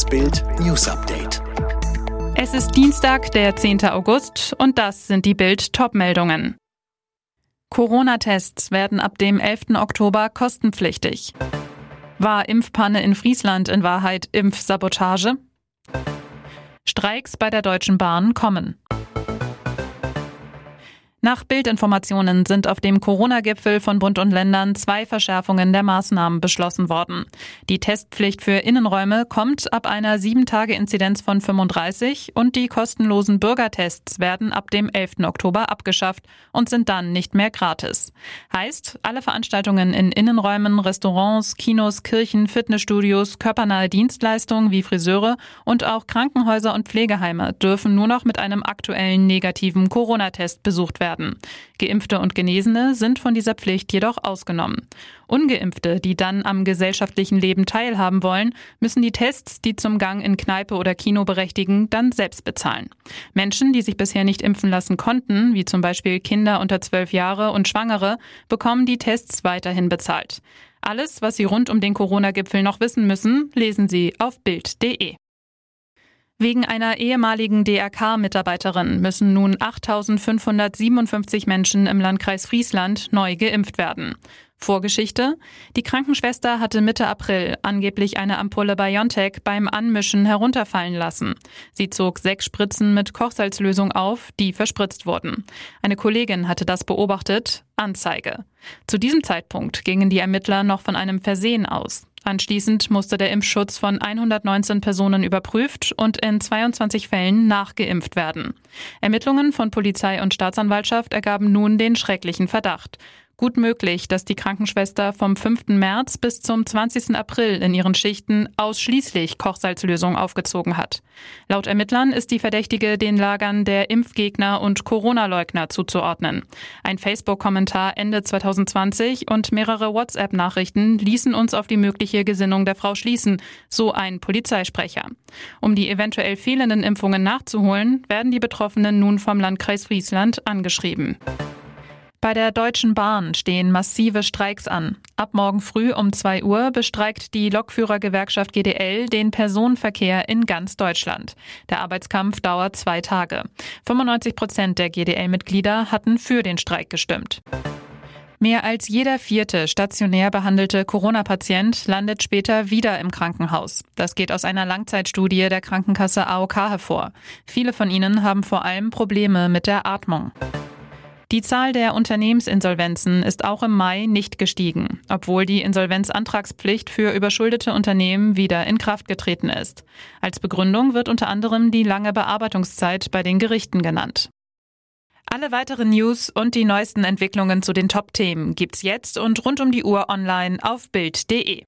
Das Bild News Update. Es ist Dienstag, der 10. August, und das sind die Bild-Top-Meldungen. Corona-Tests werden ab dem 11. Oktober kostenpflichtig. War Impfpanne in Friesland in Wahrheit Impfsabotage? Streiks bei der Deutschen Bahn kommen. Nach Bildinformationen sind auf dem Corona-Gipfel von Bund und Ländern zwei Verschärfungen der Maßnahmen beschlossen worden. Die Testpflicht für Innenräume kommt ab einer 7-Tage-Inzidenz von 35 und die kostenlosen Bürgertests werden ab dem 11. Oktober abgeschafft und sind dann nicht mehr gratis. Heißt, alle Veranstaltungen in Innenräumen, Restaurants, Kinos, Kirchen, Fitnessstudios, körpernahe Dienstleistungen wie Friseure und auch Krankenhäuser und Pflegeheime dürfen nur noch mit einem aktuellen negativen Corona-Test besucht werden werden. Geimpfte und Genesene sind von dieser Pflicht jedoch ausgenommen. Ungeimpfte, die dann am gesellschaftlichen Leben teilhaben wollen, müssen die Tests, die zum Gang in Kneipe oder Kino berechtigen, dann selbst bezahlen. Menschen, die sich bisher nicht impfen lassen konnten, wie zum Beispiel Kinder unter zwölf Jahre und Schwangere, bekommen die Tests weiterhin bezahlt. Alles, was Sie rund um den Corona-Gipfel noch wissen müssen, lesen Sie auf Bild.de. Wegen einer ehemaligen DRK-Mitarbeiterin müssen nun 8.557 Menschen im Landkreis Friesland neu geimpft werden. Vorgeschichte? Die Krankenschwester hatte Mitte April angeblich eine Ampulle BioNTech beim Anmischen herunterfallen lassen. Sie zog sechs Spritzen mit Kochsalzlösung auf, die verspritzt wurden. Eine Kollegin hatte das beobachtet. Anzeige. Zu diesem Zeitpunkt gingen die Ermittler noch von einem Versehen aus. Anschließend musste der Impfschutz von 119 Personen überprüft und in 22 Fällen nachgeimpft werden. Ermittlungen von Polizei und Staatsanwaltschaft ergaben nun den schrecklichen Verdacht. Gut möglich, dass die Krankenschwester vom 5. März bis zum 20. April in ihren Schichten ausschließlich Kochsalzlösung aufgezogen hat. Laut Ermittlern ist die Verdächtige den Lagern der Impfgegner und Corona-Leugner zuzuordnen. Ein Facebook-Kommentar Ende 2020 und mehrere WhatsApp-Nachrichten ließen uns auf die mögliche Gesinnung der Frau schließen, so ein Polizeisprecher. Um die eventuell fehlenden Impfungen nachzuholen, werden die Betroffenen nun vom Landkreis Friesland angeschrieben. Bei der Deutschen Bahn stehen massive Streiks an. Ab morgen früh um 2 Uhr bestreikt die Lokführergewerkschaft GDL den Personenverkehr in ganz Deutschland. Der Arbeitskampf dauert zwei Tage. 95 Prozent der GDL-Mitglieder hatten für den Streik gestimmt. Mehr als jeder vierte stationär behandelte Corona-Patient landet später wieder im Krankenhaus. Das geht aus einer Langzeitstudie der Krankenkasse AOK hervor. Viele von ihnen haben vor allem Probleme mit der Atmung. Die Zahl der Unternehmensinsolvenzen ist auch im Mai nicht gestiegen, obwohl die Insolvenzantragspflicht für überschuldete Unternehmen wieder in Kraft getreten ist. Als Begründung wird unter anderem die lange Bearbeitungszeit bei den Gerichten genannt. Alle weiteren News und die neuesten Entwicklungen zu den Top-Themen gibt's jetzt und rund um die Uhr online auf Bild.de.